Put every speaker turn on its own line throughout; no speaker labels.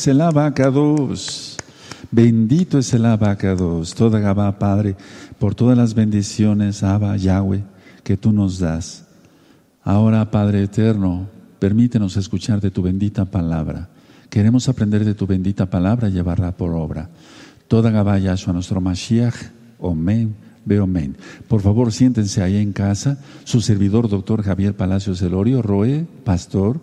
Es el. Bendito es el abacados. Toda Gabá, Padre, por todas las bendiciones, Abba, Yahweh, que tú nos das. Ahora, Padre eterno, permítenos escuchar de tu bendita palabra. Queremos aprender de tu bendita palabra y llevarla por obra. Toda Gabá, Yahshua, nuestro Mashiach, Omen, Beomen. Por favor, siéntense ahí en casa. Su servidor, doctor Javier Palacios Elorio, Roe, pastor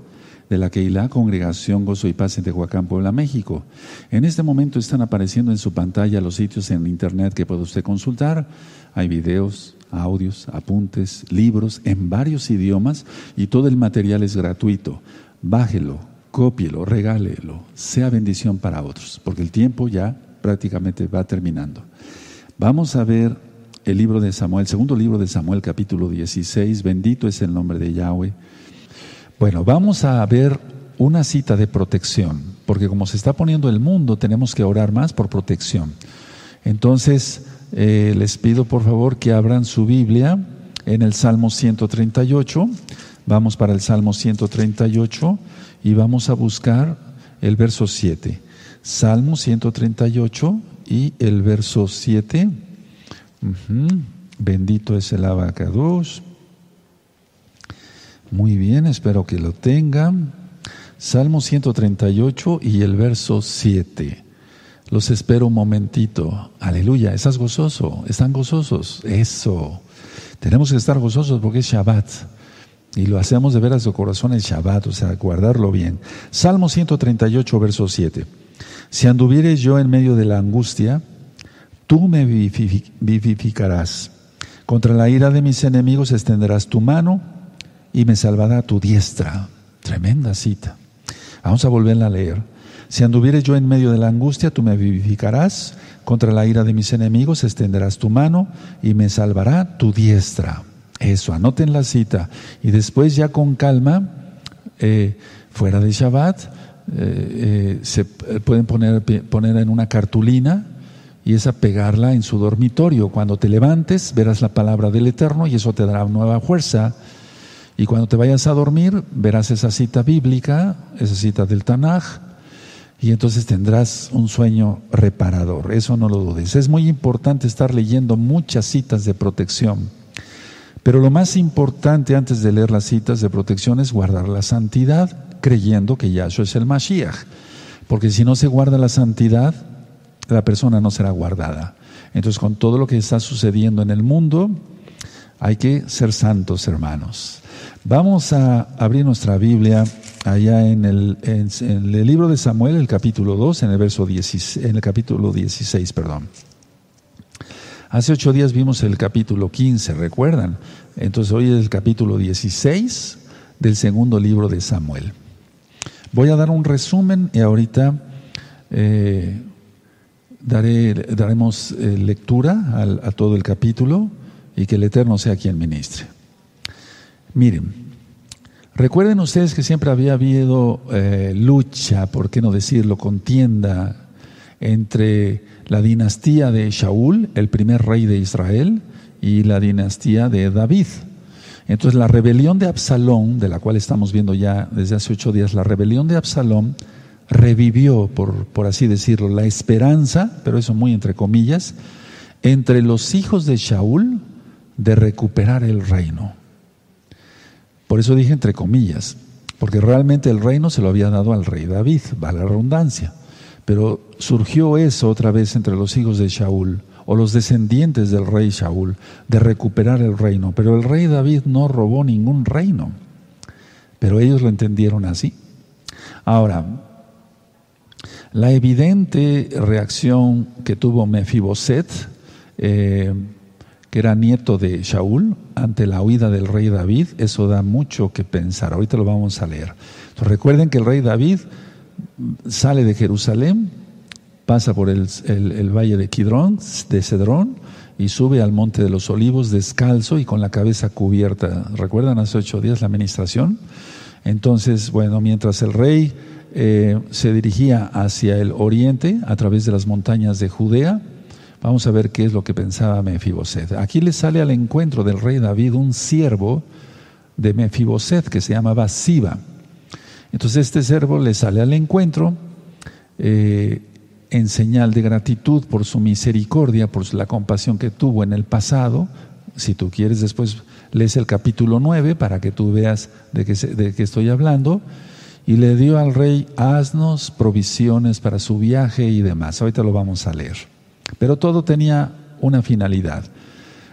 de la Keilah, Congregación Gozo y Paz en Tehuacán, Puebla, México. En este momento están apareciendo en su pantalla los sitios en internet que puede usted consultar. Hay videos, audios, apuntes, libros en varios idiomas y todo el material es gratuito. Bájelo, cópielo, regálelo, sea bendición para otros, porque el tiempo ya prácticamente va terminando. Vamos a ver el libro de Samuel, segundo libro de Samuel, capítulo 16. Bendito es el nombre de Yahweh. Bueno, vamos a ver una cita de protección, porque como se está poniendo el mundo, tenemos que orar más por protección. Entonces, eh, les pido por favor que abran su Biblia en el Salmo 138. Vamos para el Salmo 138 y vamos a buscar el verso 7. Salmo 138 y el verso 7. Bendito es el abacados. Muy bien, espero que lo tengan. Salmo 138 y el verso 7. Los espero un momentito. Aleluya, ¿estás gozoso? ¿Están gozosos? Eso. Tenemos que estar gozosos porque es Shabbat. Y lo hacemos de veras de corazón el Shabbat, o sea, guardarlo bien. Salmo 138, verso 7. Si anduvieres yo en medio de la angustia, tú me vivificarás. Contra la ira de mis enemigos extenderás tu mano y me salvará tu diestra. Tremenda cita. Vamos a volverla a leer. Si anduvieres yo en medio de la angustia, tú me vivificarás. Contra la ira de mis enemigos extenderás tu mano y me salvará tu diestra. Eso, anoten la cita. Y después ya con calma, eh, fuera de Shabbat, eh, eh, se pueden poner, poner en una cartulina y esa pegarla en su dormitorio. Cuando te levantes, verás la palabra del Eterno y eso te dará nueva fuerza y cuando te vayas a dormir, verás esa cita bíblica, esa cita del Tanaj, y entonces tendrás un sueño reparador. Eso no lo dudes. Es muy importante estar leyendo muchas citas de protección. Pero lo más importante antes de leer las citas de protección es guardar la santidad, creyendo que Yahshua es el Mashiach. Porque si no se guarda la santidad, la persona no será guardada. Entonces, con todo lo que está sucediendo en el mundo, hay que ser santos, hermanos. Vamos a abrir nuestra Biblia allá en el, libro de Samuel, el capítulo 2, en el, verso 16, en el capítulo 16. Perdón. Hace ocho días vimos el capítulo 15, ¿recuerdan? Entonces hoy es el capítulo 16 del segundo libro de Samuel. Voy a dar un resumen y ahorita eh, daremos eh, lectura a todo el capítulo y que el Eterno sea quien ministre. Miren, recuerden ustedes que siempre había habido eh, lucha, por qué no decirlo, contienda entre la dinastía de Shaul, el primer rey de Israel, y la dinastía de David. Entonces la rebelión de Absalón, de la cual estamos viendo ya desde hace ocho días, la rebelión de Absalón revivió, por, por así decirlo, la esperanza, pero eso muy entre comillas, entre los hijos de Shaul de recuperar el reino. Por eso dije entre comillas, porque realmente el reino se lo había dado al rey David, va la redundancia. Pero surgió eso otra vez entre los hijos de Shaul, o los descendientes del rey Shaul, de recuperar el reino. Pero el rey David no robó ningún reino. Pero ellos lo entendieron así. Ahora, la evidente reacción que tuvo Mefiboset, eh, que era nieto de Shaul, ante la huida del rey David, eso da mucho que pensar. Ahorita lo vamos a leer. recuerden que el rey David sale de Jerusalén, pasa por el, valle de Kidrón, de Cedrón, y sube al monte de los olivos descalzo y con la cabeza cubierta. ¿Recuerdan hace ocho días la administración? Entonces, bueno, mientras el rey eh, se dirigía hacia el oriente a través de las montañas de Judea, Vamos a ver qué es lo que pensaba Mefiboset. Aquí le sale al encuentro del rey David un siervo de Mefiboset que se llamaba Siba. Entonces este siervo le sale al encuentro eh, en señal de gratitud por su misericordia, por la compasión que tuvo en el pasado. Si tú quieres, después lees el capítulo 9 para que tú veas de qué, de qué estoy hablando. Y le dio al rey asnos, provisiones para su viaje y demás. Ahorita lo vamos a leer. Pero todo tenía una finalidad.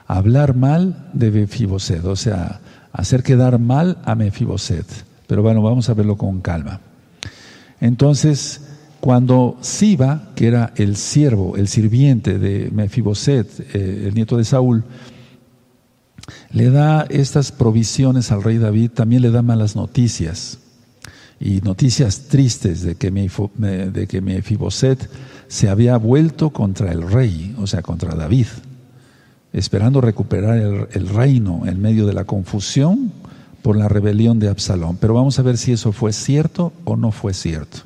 Hablar mal de Mefiboset, o sea, hacer quedar mal a Mefiboset. Pero bueno, vamos a verlo con calma. Entonces, cuando Siba, que era el siervo, el sirviente de Mefiboset, eh, el nieto de Saúl, le da estas provisiones al rey David, también le da malas noticias y noticias tristes de que, Mefiboset se había vuelto contra el rey, o sea, contra David, esperando recuperar el, reino en medio de la confusión por la rebelión de Absalón. Pero vamos a ver si eso fue cierto o no fue cierto.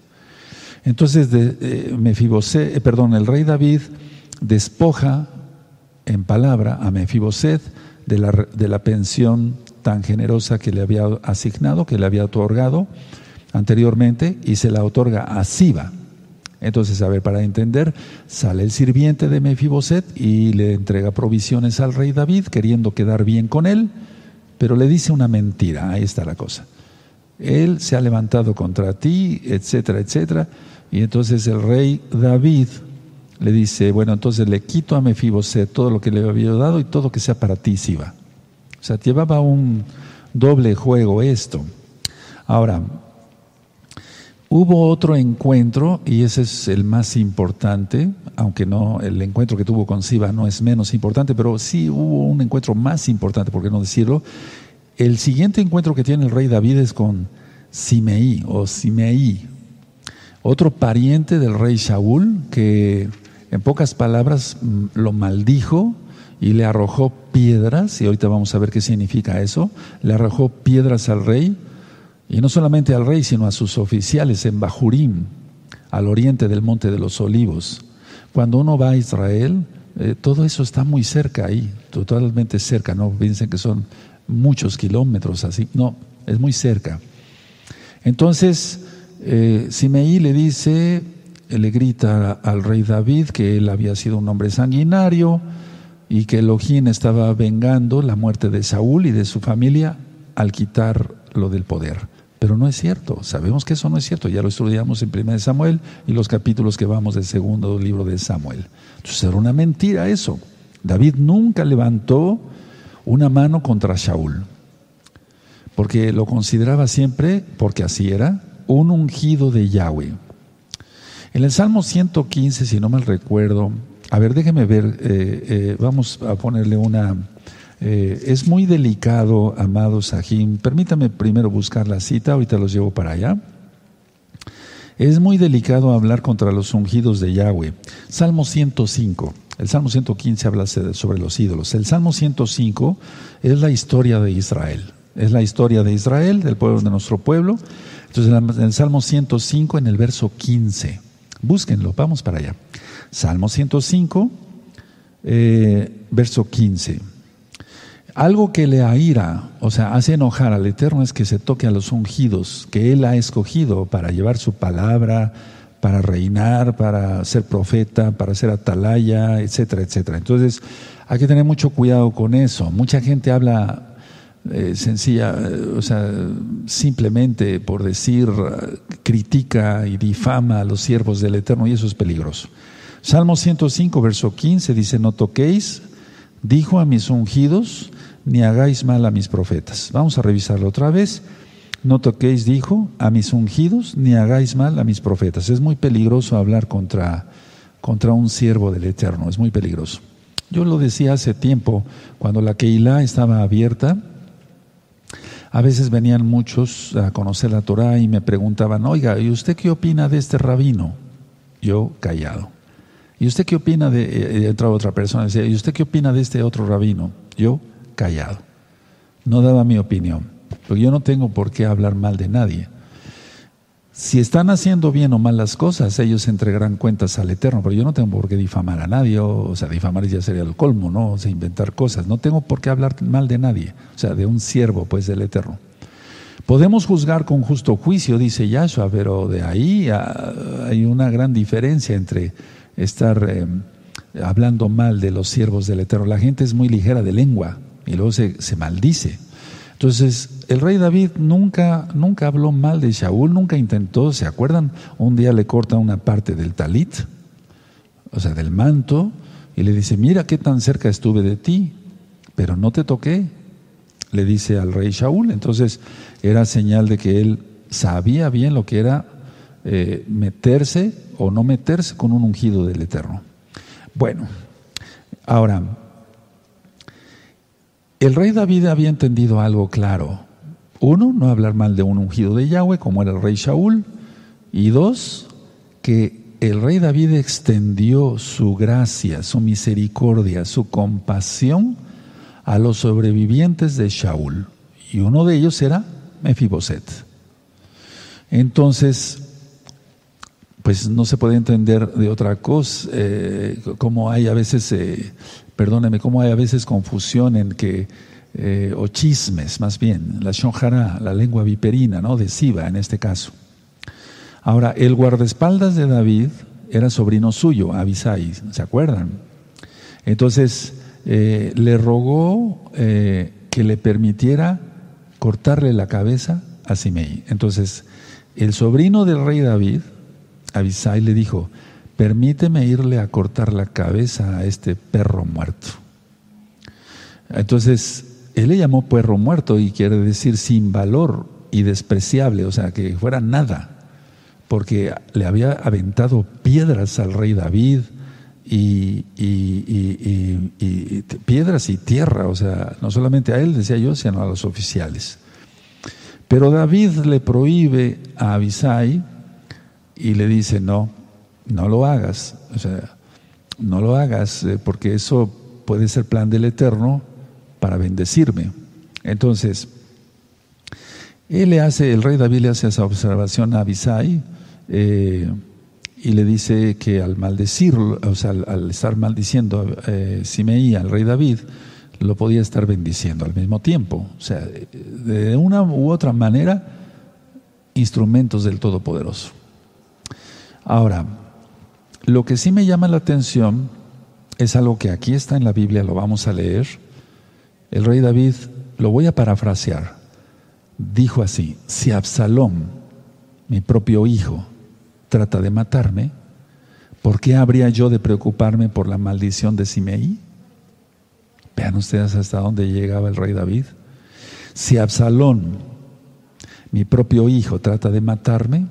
Entonces, de, eh, eh, perdón, el rey David despoja en palabra a Mefiboset de la, de la pensión tan generosa que le había asignado, que le había otorgado anteriormente, y se la otorga a Siba. Entonces, a ver, para entender, sale el sirviente de Mefiboset y le entrega provisiones al rey David, queriendo quedar bien con él, pero le dice una mentira, ahí está la cosa. Él se ha levantado contra ti, etcétera, etcétera. Y entonces el rey David le dice, bueno, entonces le quito a Mefiboset todo lo que le había dado y todo que sea para ti, Siba. O sea, llevaba un doble juego esto. Ahora, hubo otro encuentro y ese es el más importante, aunque no el encuentro que tuvo con Siba no es menos importante, pero sí hubo un encuentro más importante, por qué no decirlo. El siguiente encuentro que tiene el rey David es con Simeí o Simeí, otro pariente del rey Shaul que en pocas palabras mm, lo maldijo y le arrojó piedras, y ahorita vamos a ver qué significa eso, le arrojó piedras al rey, y no solamente al rey, sino a sus oficiales en Bajurim, al oriente del Monte de los Olivos. Cuando uno va a Israel, eh, todo eso está muy cerca ahí, totalmente cerca, no piensen que son muchos kilómetros así, no, es muy cerca. Entonces, eh, Simeí le dice, le grita al rey David que él había sido un hombre sanguinario y que Elohim estaba vengando la muerte de Saúl y de su familia al quitar lo del poder. Pero no es cierto, sabemos que eso no es cierto, ya lo estudiamos en 1 Samuel y los capítulos que vamos del segundo libro de Samuel. Entonces era una mentira eso. David nunca levantó una mano contra Saúl, porque lo consideraba siempre, porque así era, un ungido de Yahweh. En el Salmo 115, si no mal recuerdo, a ver, déjeme ver, eh, eh, vamos a ponerle una... Eh, es muy delicado, amado Sahim, permítame primero buscar la cita, ahorita los llevo para allá. Es muy delicado hablar contra los ungidos de Yahweh. Salmo 105. El Salmo 115 habla sobre los ídolos. El Salmo 105 es la historia de Israel. Es la historia de Israel, del pueblo de nuestro pueblo. Entonces, en el Salmo 105, en el verso 15, búsquenlo, vamos para allá. Salmo 105, eh, verso 15. Algo que le aira, o sea, hace enojar al Eterno es que se toque a los ungidos, que Él ha escogido para llevar su palabra, para reinar, para ser profeta, para ser atalaya, etcétera, etcétera. Entonces, hay que tener mucho cuidado con eso. Mucha gente habla eh, sencilla, eh, o sea, simplemente por decir, critica y difama a los siervos del Eterno y eso es peligroso. Salmo 105, verso 15 dice, no toquéis, dijo a mis ungidos, ni hagáis mal a mis profetas. Vamos a revisarlo otra vez. No toquéis, dijo, a mis ungidos, ni hagáis mal a mis profetas. Es muy peligroso hablar contra, contra un siervo del Eterno, es muy peligroso. Yo lo decía hace tiempo, cuando la Keilah estaba abierta, a veces venían muchos a conocer la Torah y me preguntaban, oiga, ¿y usted qué opina de este rabino? Yo callado. ¿Y usted qué opina de, eh, eh, entraba otra persona decía, ¿y usted qué opina de este otro rabino? Yo callado. No daba mi opinión, porque yo no tengo por qué hablar mal de nadie. Si están haciendo bien o mal las cosas, ellos entregarán cuentas al Eterno, pero yo no tengo por qué difamar a nadie, o, sea, difamar ya sería el colmo, ¿no? O sea, inventar cosas. No tengo por qué hablar mal de nadie, o sea, de un siervo, pues, del Eterno. Podemos juzgar con justo juicio, dice Yahshua, pero de ahí hay una gran diferencia entre estar eh, hablando mal de los siervos del Eterno. La gente es muy ligera de lengua y luego se, se maldice. Entonces, el rey David nunca, nunca habló mal de Shaul, nunca intentó, ¿se acuerdan? Un día le corta una parte del talit, o sea, del manto, y le dice, mira qué tan cerca estuve de ti, pero no te toqué, le dice al rey Shaul. Entonces, era señal de que él sabía bien lo que era eh, meterse o no meterse con un ungido del Eterno. Bueno, ahora, el rey David había entendido algo claro. Uno, no hablar mal de un ungido de Yahweh, como era el rey Shaul. Y dos, que el rey David extendió su gracia, su misericordia, su compasión a los sobrevivientes de Shaul. Y uno de ellos era Mefiboset. Entonces, pues no se puede entender de otra cosa, eh, como hay a veces, eh, perdóneme, como hay a veces confusión en que, eh, o chismes más bien, la shonjara, la lengua viperina, ¿no? De Siba en este caso. Ahora, el guardaespaldas de David era sobrino suyo, Abisai, ¿se acuerdan? Entonces, le rogó que le permitiera cortarle la cabeza a Simei. Entonces, el sobrino del rey David, Abisai, le dijo, permíteme irle a cortar la cabeza a este perro muerto. Entonces, él le llamó perro muerto y quiere decir sin valor y despreciable, o sea, que fuera nada, porque le había aventado piedras al rey David, y, piedras y tierra, o sea, no solamente a él, decía yo, sino a los oficiales. Pero David le prohíbe a Abisai y le dice, no, no lo hagas, o sea, no lo hagas, eh, porque eso puede ser plan del Eterno para bendecirme. Entonces, él le hace, el rey David le hace esa observación a Abisai, eh, y le dice que al maldecirlo, o sea, al, estar maldiciendo a eh, Simeí, al rey David, lo podía estar bendiciendo al mismo tiempo. O sea, de una u otra manera, instrumentos del Todopoderoso. Ahora, lo que sí me llama la atención es algo que aquí está en la Biblia, lo vamos a leer. El rey David, lo voy a parafrasear, dijo así, si Absalón, mi propio hijo, trata de matarme, ¿por qué habría yo de preocuparme por la maldición de Simeí? Vean ustedes hasta dónde llegaba el rey David. Si Absalón, mi propio hijo, trata de matarme,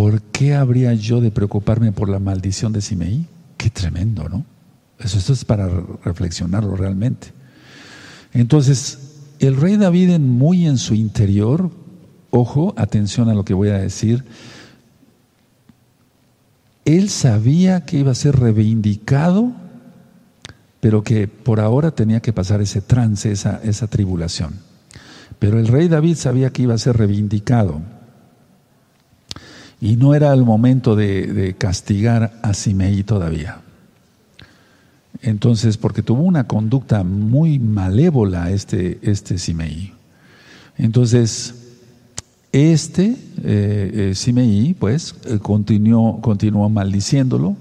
¿por qué habría yo de preocuparme por la maldición de Simeí? Qué tremendo, ¿no? Eso, es para reflexionarlo realmente. Entonces, el rey David muy en su interior ojo, atención a lo que voy a decir, él sabía que iba a ser reivindicado, pero que por ahora tenía que pasar ese trance, esa tribulación. Pero el rey David sabía que iba a ser reivindicado. Y no era el momento de, castigar a Simeí todavía. Entonces, porque tuvo una conducta muy malévola este, este Simeí. Entonces, este eh, eh pues, eh, continuó, continuó maldiciéndolo,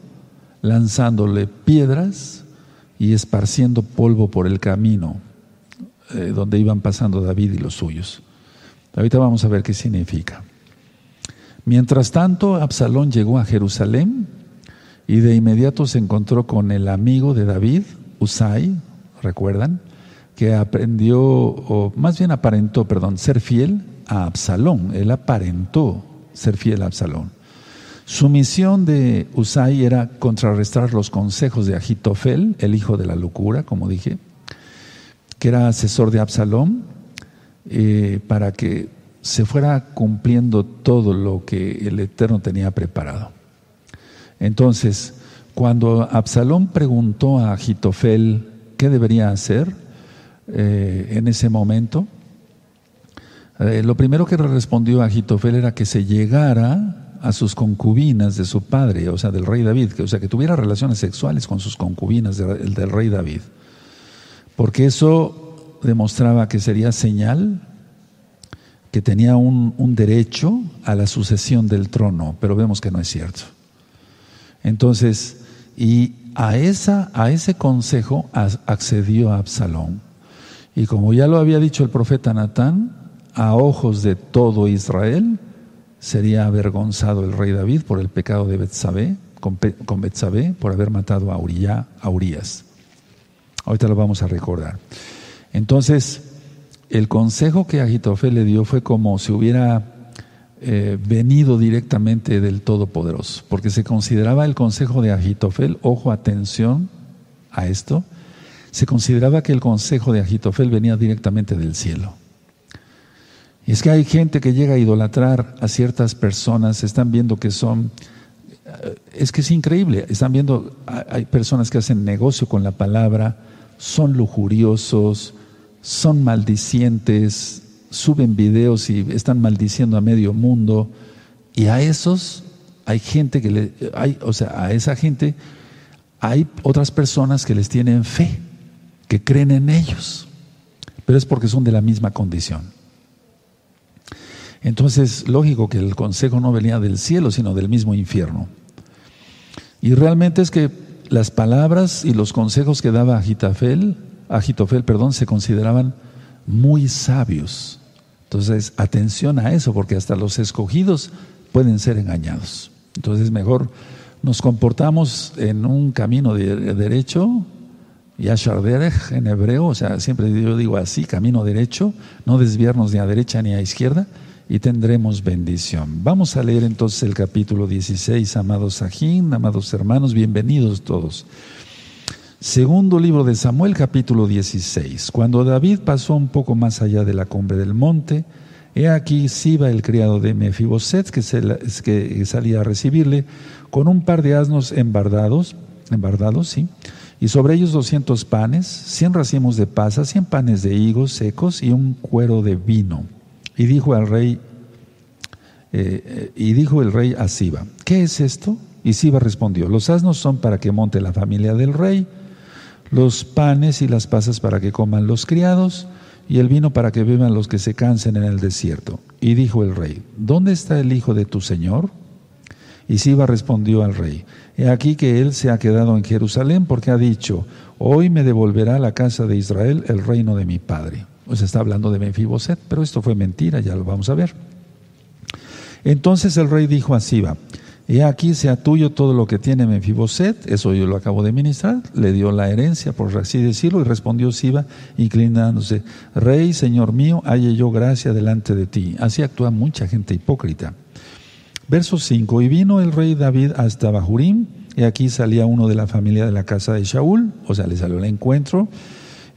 lanzándole piedras y esparciendo polvo por el camino eh, donde iban pasando David y los suyos. Ahorita vamos a ver qué significa. Mientras tanto, Absalón llegó a Jerusalén y de inmediato se encontró con el amigo de David, Usai, ¿recuerdan? Que aprendió, o más bien aparentó, perdón, ser fiel a Absalón, él aparentó ser fiel a Absalón. Su misión de Usai era contrarrestar los consejos de Agitofel, el hijo de la locura, como dije, que era asesor de Absalón, eh, para que se fuera cumpliendo todo lo que el Eterno tenía preparado. Entonces, cuando Absalón preguntó a Agitofel qué debería hacer eh, en ese momento, eh, lo primero que respondió a Jitofel era que se llegara a sus concubinas de su padre, o sea, del rey David, que, o sea, que tuviera relaciones sexuales con sus concubinas del rey David, porque eso demostraba que sería señal que tenía un, un, derecho a la sucesión del trono, pero vemos que no es cierto. Entonces, y a, esa, a ese consejo accedió Absalón. Y como ya lo había dicho el profeta Natán, a ojos de todo Israel sería avergonzado el rey David por el pecado de Betsabé, con, con Betsabé, por haber matado a, Uriah, a Urias. Ahorita lo vamos a recordar. Entonces, el consejo que Agitofel le dio fue como si hubiera eh, venido directamente del Todopoderoso, porque se consideraba el consejo de Agitofel, ojo, atención a esto, se consideraba que el consejo de Agitofel venía directamente del cielo. Y es que hay gente que llega a idolatrar a ciertas personas, están viendo que son, eh, es que es increíble, están viendo, hay personas que hacen negocio con la palabra, son lujuriosos, son maldicientes, suben videos y están maldiciendo a medio mundo. Y a esos hay gente que le, hay, o sea, a esa gente hay otras personas que les tienen fe, que creen en ellos, pero es porque son de la misma condición. Entonces, lógico que el consejo no venía del cielo, sino del mismo infierno. Y realmente es que las palabras y los consejos que daba Agitofel, Agitofel, perdón, se consideraban muy sabios. Entonces, atención a eso, porque hasta los escogidos pueden ser engañados. Entonces, mejor nos comportamos en un camino de derecho, Yashar Derech en hebreo, o sea, siempre yo digo así, camino derecho, no desviarnos ni a derecha ni a izquierda, y tendremos bendición. Vamos a leer entonces el capítulo 16, amados Sajín, amados hermanos, bienvenidos todos. Segundo libro de Samuel, capítulo 16. Cuando David pasó un poco más allá de la cumbre del monte, he aquí Siba, el criado de Mefiboset, que, que salía a recibirle, con un par de asnos embardados, embardados, sí, y sobre ellos doscientos panes, cien racimos de pasas, cien panes de higos secos y un cuero de vino. Y dijo al rey, eh, eh, y dijo el rey a Siba, ¿qué es esto? Y Siba respondió, los asnos son para que monte la familia del rey los panes y las pasas para que coman los criados, y el vino para que beban los que se cansen en el desierto. Y dijo el rey, ¿dónde está el hijo de tu señor? Y Siba respondió al rey, he aquí que él se ha quedado en Jerusalén porque ha dicho, hoy me devolverá la casa de Israel el reino de mi padre. Pues está hablando de Mefiboset, pero esto fue mentira, ya lo vamos a ver. Entonces el rey dijo a Siba, y aquí sea tuyo todo lo que tiene Mefiboset, eso yo lo acabo de ministrar, le dio la herencia, por así decirlo, y respondió Siba, inclinándose, Rey, Señor mío, halle yo gracia delante de ti. Así actúa mucha gente hipócrita. Verso 5, y vino el rey David hasta Bahurim, y aquí salía uno de la familia de la casa de Shaul, o sea, le salió el encuentro,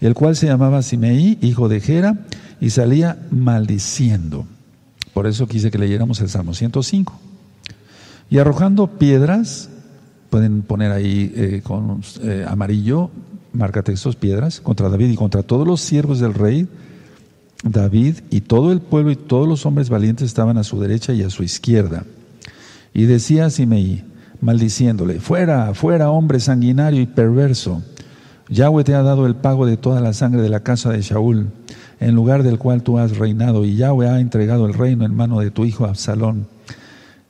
el cual se llamaba Simeí, hijo de Gera, y salía maldiciendo. Por eso quise que leyéramos el Salmo 105. Y arrojando piedras, pueden poner ahí eh, con eh, amarillo, marca textos, piedras, contra David y contra todos los siervos del rey. David y todo el pueblo y todos los hombres valientes estaban a su derecha y a su izquierda. Y decía a Simeí, maldiciéndole, fuera, fuera, hombre sanguinario y perverso. Yahweh te ha dado el pago de toda la sangre de la casa de Shaul, en lugar del cual tú has reinado, y Yahweh ha entregado el reino en mano de tu hijo Absalón.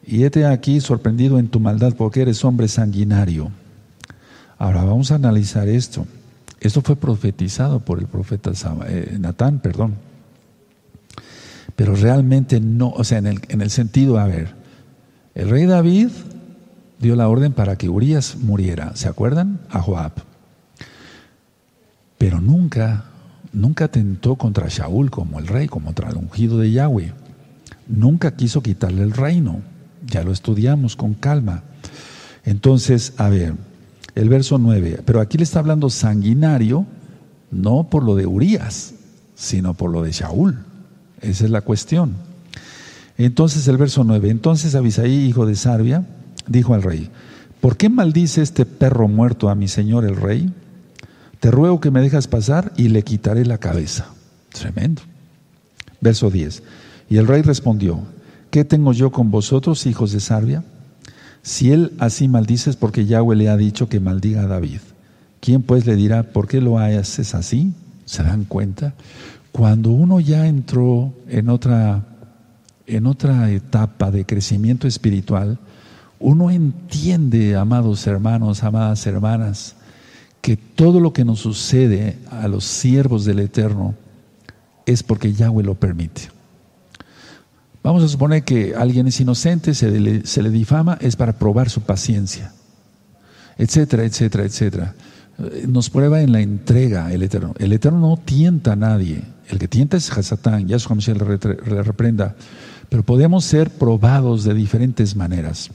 Y hete aquí sorprendido en tu maldad porque eres hombre sanguinario. Ahora vamos a analizar esto. Esto fue profetizado por el profeta eh, Natán, perdón. Pero realmente no, o sea, en el, en el sentido, a ver, el rey David dio la orden para que Urias muriera, ¿se acuerdan? A Joab. Pero nunca, nunca tentó contra Shaul como el rey, como contra el ungido de Yahweh. Nunca quiso quitarle el reino. Ya lo estudiamos con calma. Entonces, a ver, el verso 9, pero aquí le está hablando sanguinario, no por lo de Urias, sino por lo de Shaul. Esa es la cuestión. Entonces el verso 9, entonces Abisaí, hijo de Sarbia, dijo al rey, ¿por qué maldice este perro muerto a mi señor el rey? Te ruego que me dejas pasar y le quitaré la cabeza. Tremendo. Verso 10, y el rey respondió, ¿Qué tengo yo con vosotros, hijos de Sarbia? Si él así maldice es porque Yahweh le ha dicho que maldiga a David. ¿Quién pues le dirá, ¿por qué lo haces así? ¿Se dan cuenta? Cuando uno ya entró en otra en otra etapa de crecimiento espiritual, uno entiende, amados hermanos, amadas hermanas, que todo lo que nos sucede a los siervos del Eterno es porque Yahweh lo permite. Vamos a suponer que alguien es inocente, se le, se le difama, es para probar su paciencia, etcétera, etcétera, etcétera. Eh, nos prueba en la entrega el Eterno. El Eterno no tienta a nadie. El que tienta es Hasatán, Yahshua Mashiach le reprenda. Pero podemos ser probados de diferentes maneras.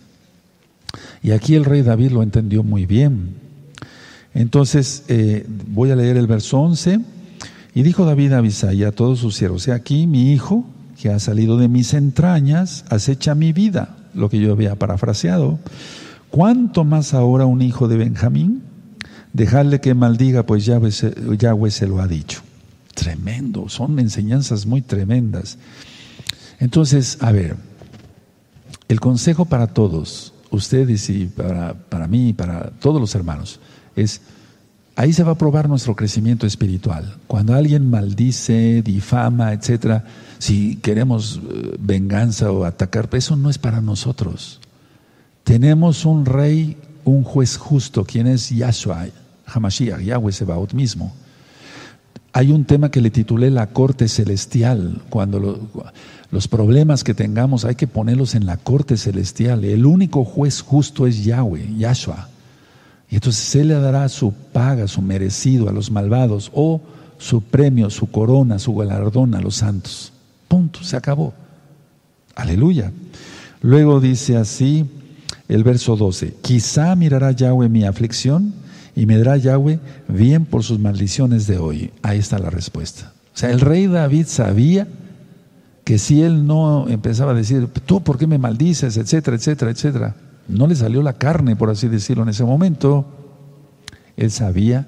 Y aquí el rey David lo entendió muy bien. Entonces, eh, voy a leer el verso 11. Y dijo David a Abisai a todos sus siervos, aquí mi hijo, que ha salido de mis entrañas, acecha mi vida, lo que yo había parafraseado. ¿Cuánto más ahora un hijo de Benjamín? Dejarle que maldiga, pues Yahweh se, lo ha dicho. Tremendo, son enseñanzas muy tremendas. Entonces, a ver, el consejo para todos, ustedes y para, para mí y para todos los hermanos, es, ahí se va a probar nuestro crecimiento espiritual. Cuando alguien maldice, difama, etcétera, si queremos eh, venganza o atacar, eso no es para nosotros. Tenemos un rey, un juez justo, quien es Yahshua, Hamashiach, Yahweh Sebaot mismo. Hay un tema que le titulé la corte celestial. Cuando los problemas que tengamos hay que ponerlos en la corte celestial. El único juez justo es Yahweh, Yahshua. Y entonces Él le dará su paga, su merecido a los malvados o su premio, su corona, su galardón a los santos. Punto, se acabó. Aleluya. Luego dice así el verso 12, quizá mirará Yahweh mi aflicción y me dará Yahweh bien por sus maldiciones de hoy. Ahí está la respuesta. O sea, el rey David sabía que si él no empezaba a decir, tú, ¿por qué me maldices? etcétera, etcétera, etcétera. No le salió la carne, por así decirlo, en ese momento. Él sabía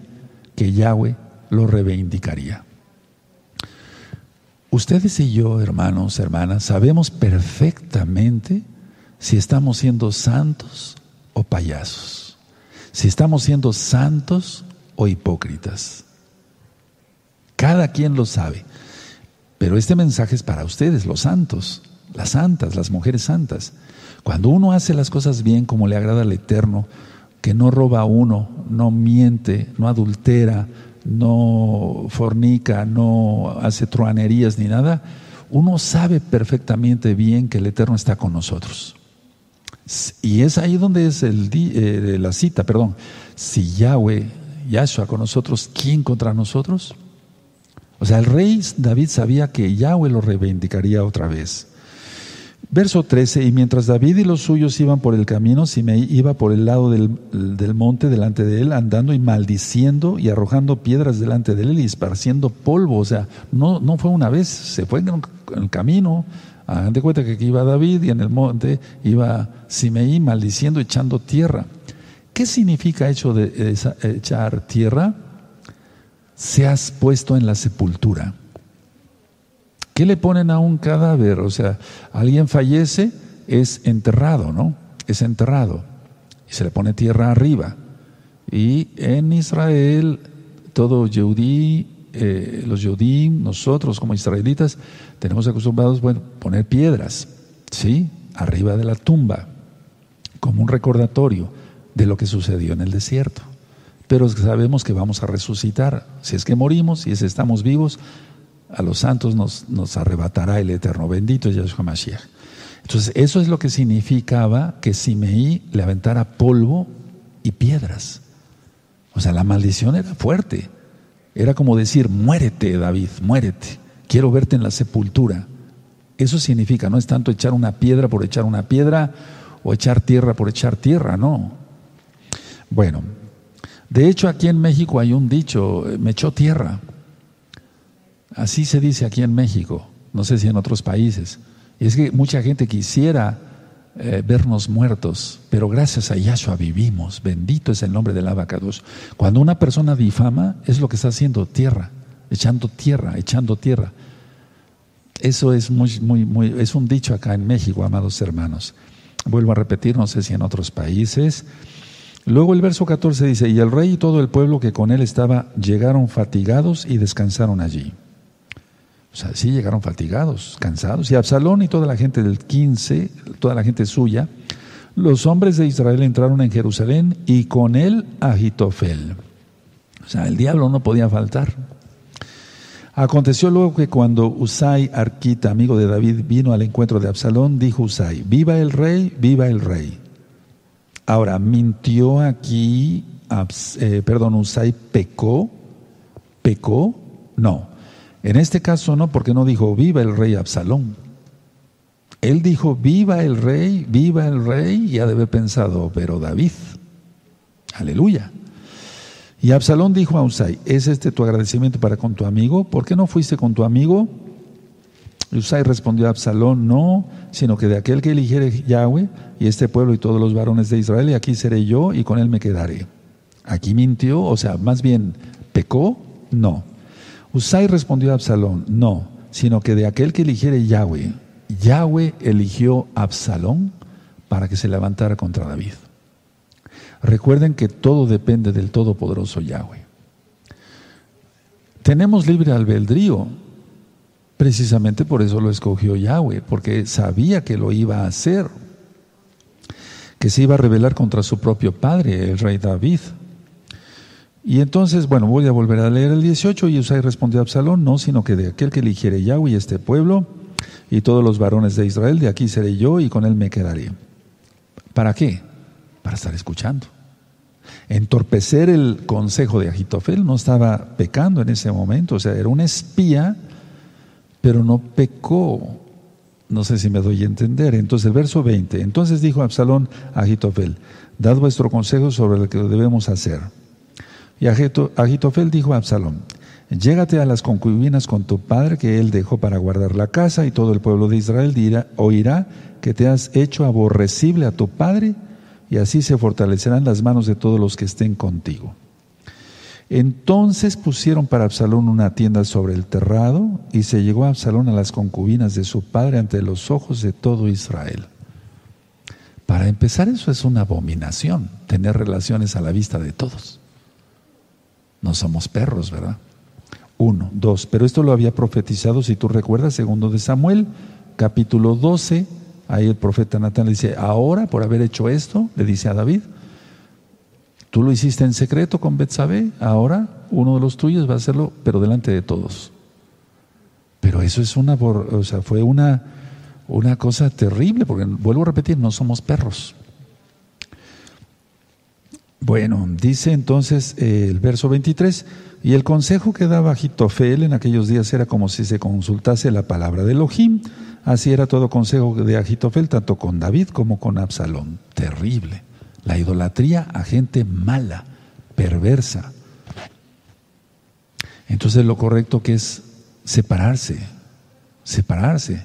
que Yahweh lo reivindicaría. Ustedes y yo, hermanos, hermanas, sabemos perfectamente si estamos siendo santos o payasos, si estamos siendo santos o hipócritas. Cada quien lo sabe. Pero este mensaje es para ustedes, los santos, las santas, las mujeres santas. Cuando uno hace las cosas bien como le agrada al Eterno, que no roba a uno, no miente, no adultera, no fornica, no hace truanerías ni nada, uno sabe perfectamente bien que el Eterno está con nosotros. Y es ahí donde es el eh, la cita, perdón. Si Yahweh, Yahshua con nosotros, ¿quién contra nosotros? O sea, el rey David sabía que Yahweh lo reivindicaría otra vez. Verso 13, y mientras David y los suyos iban por el camino, Simei iba por el lado del, monte delante de él, andando y maldiciendo y arrojando piedras delante de él y esparciendo polvo. O sea, no, no fue una vez, se fue en el camino. Hagan de cuenta que aquí iba David y en el monte iba Simei maldiciendo, echando tierra. ¿Qué significa hecho de echar tierra? Se has puesto en la sepultura. ¿Qué le ponen a un cadáver? O sea, alguien fallece, es enterrado, ¿no? Es enterrado. Y se le pone tierra arriba. Y en Israel, todo Yehudí, eh, los Yehudí, nosotros como israelitas, tenemos acostumbrados, bueno, poner piedras, ¿sí? Arriba de la tumba, como un recordatorio de lo que sucedió en el desierto. Pero sabemos que vamos a resucitar. Si es que morimos, si es que estamos vivos, a los santos nos, arrebatará el Eterno. Bendito Yahshua Mashiach. Entonces, eso es lo que significaba que Simeí le aventara polvo y piedras. O sea, la maldición era fuerte. Era como decir, muérete, David, muérete. Quiero verte en la sepultura. Eso significa, no es tanto echar una piedra por echar una piedra o echar tierra por echar tierra, no. Bueno, de hecho aquí en México hay un dicho, me echó tierra. Así se dice aquí en México, no sé si en otros países. Y es que mucha gente quisiera eh, vernos muertos, pero gracias a Yahshua vivimos. Bendito es el nombre del abacados. Cuando una persona difama, es lo que está haciendo tierra, echando tierra, echando tierra. Eso es muy, muy, muy, es un dicho acá en México, amados hermanos. Vuelvo a repetir, no sé si en otros países. Luego el verso 14 dice, y el rey y todo el pueblo que con él estaba llegaron fatigados y descansaron allí. O sea, sí llegaron fatigados, cansados. Y Absalón y toda la gente del 15, toda la gente suya, los hombres de Israel entraron en Jerusalén y con él Agitofel. O sea, el diablo no podía faltar. Aconteció luego que cuando Usai Arquita, amigo de David, vino al encuentro de Absalón, dijo Usai, viva el rey, viva el rey. Ahora, mintió aquí, eh, perdón, Usai pecó, pecó, no. En este caso no, porque no dijo viva el rey Absalón. Él dijo viva el rey, viva el rey, y ha de haber pensado, pero David, aleluya. Y Absalón dijo a Usai, ¿es este tu agradecimiento para con tu amigo? ¿Por qué no fuiste con tu amigo? Y Usai respondió a Absalón, no, sino que de aquel que eligiere Yahweh y este pueblo y todos los varones de Israel, y aquí seré yo y con él me quedaré. Aquí mintió, o sea, más bien, ¿pecó? No. Usai respondió a Absalón, no, sino que de aquel que eligiere Yahweh, Yahweh eligió a Absalón para que se levantara contra David. Recuerden que todo depende del Todopoderoso Yahweh. Tenemos libre albedrío, precisamente por eso lo escogió Yahweh, porque sabía que lo iba a hacer, que se iba a rebelar contra su propio padre, el rey David. Y entonces, bueno, voy a volver a leer el 18, y Usai respondió a Absalón, no, sino que de aquel que eligiere Yahweh este pueblo, y todos los varones de Israel, de aquí seré yo y con él me quedaré. ¿Para qué? para estar escuchando. Entorpecer el consejo de Agitofel no estaba pecando en ese momento, o sea, era un espía, pero no pecó. No sé si me doy a entender. Entonces, el verso 20. Entonces dijo Absalón a Agitofel: Dad vuestro consejo sobre lo que debemos hacer. Y Agitofel dijo a Absalón: Llégate a las concubinas con tu padre que él dejó para guardar la casa, y todo el pueblo de Israel dirá, oirá que te has hecho aborrecible a tu padre y así se fortalecerán las manos de todos los que estén contigo. Entonces pusieron para Absalón una tienda sobre el terrado y se llegó a Absalón a las concubinas de su padre ante los ojos de todo Israel. Para empezar, eso es una abominación, tener relaciones a la vista de todos. No somos perros, ¿verdad? Uno, dos, pero esto lo había profetizado, si tú recuerdas, segundo de Samuel, capítulo 12, Ahí el profeta Natán le dice, ahora por haber hecho esto, le dice a David, tú lo hiciste en secreto con Betsabé, ahora uno de los tuyos va a hacerlo, pero delante de todos. Pero eso es una, o sea, fue una, una cosa terrible, porque vuelvo a repetir, no somos perros. Bueno, dice entonces eh, el verso 23, y el consejo que daba Jitofel en aquellos días era como si se consultase la palabra de Elohim, Así era todo consejo de Agitofel, tanto con David como con Absalón. Terrible. La idolatría a gente mala, perversa. Entonces lo correcto que es separarse, separarse.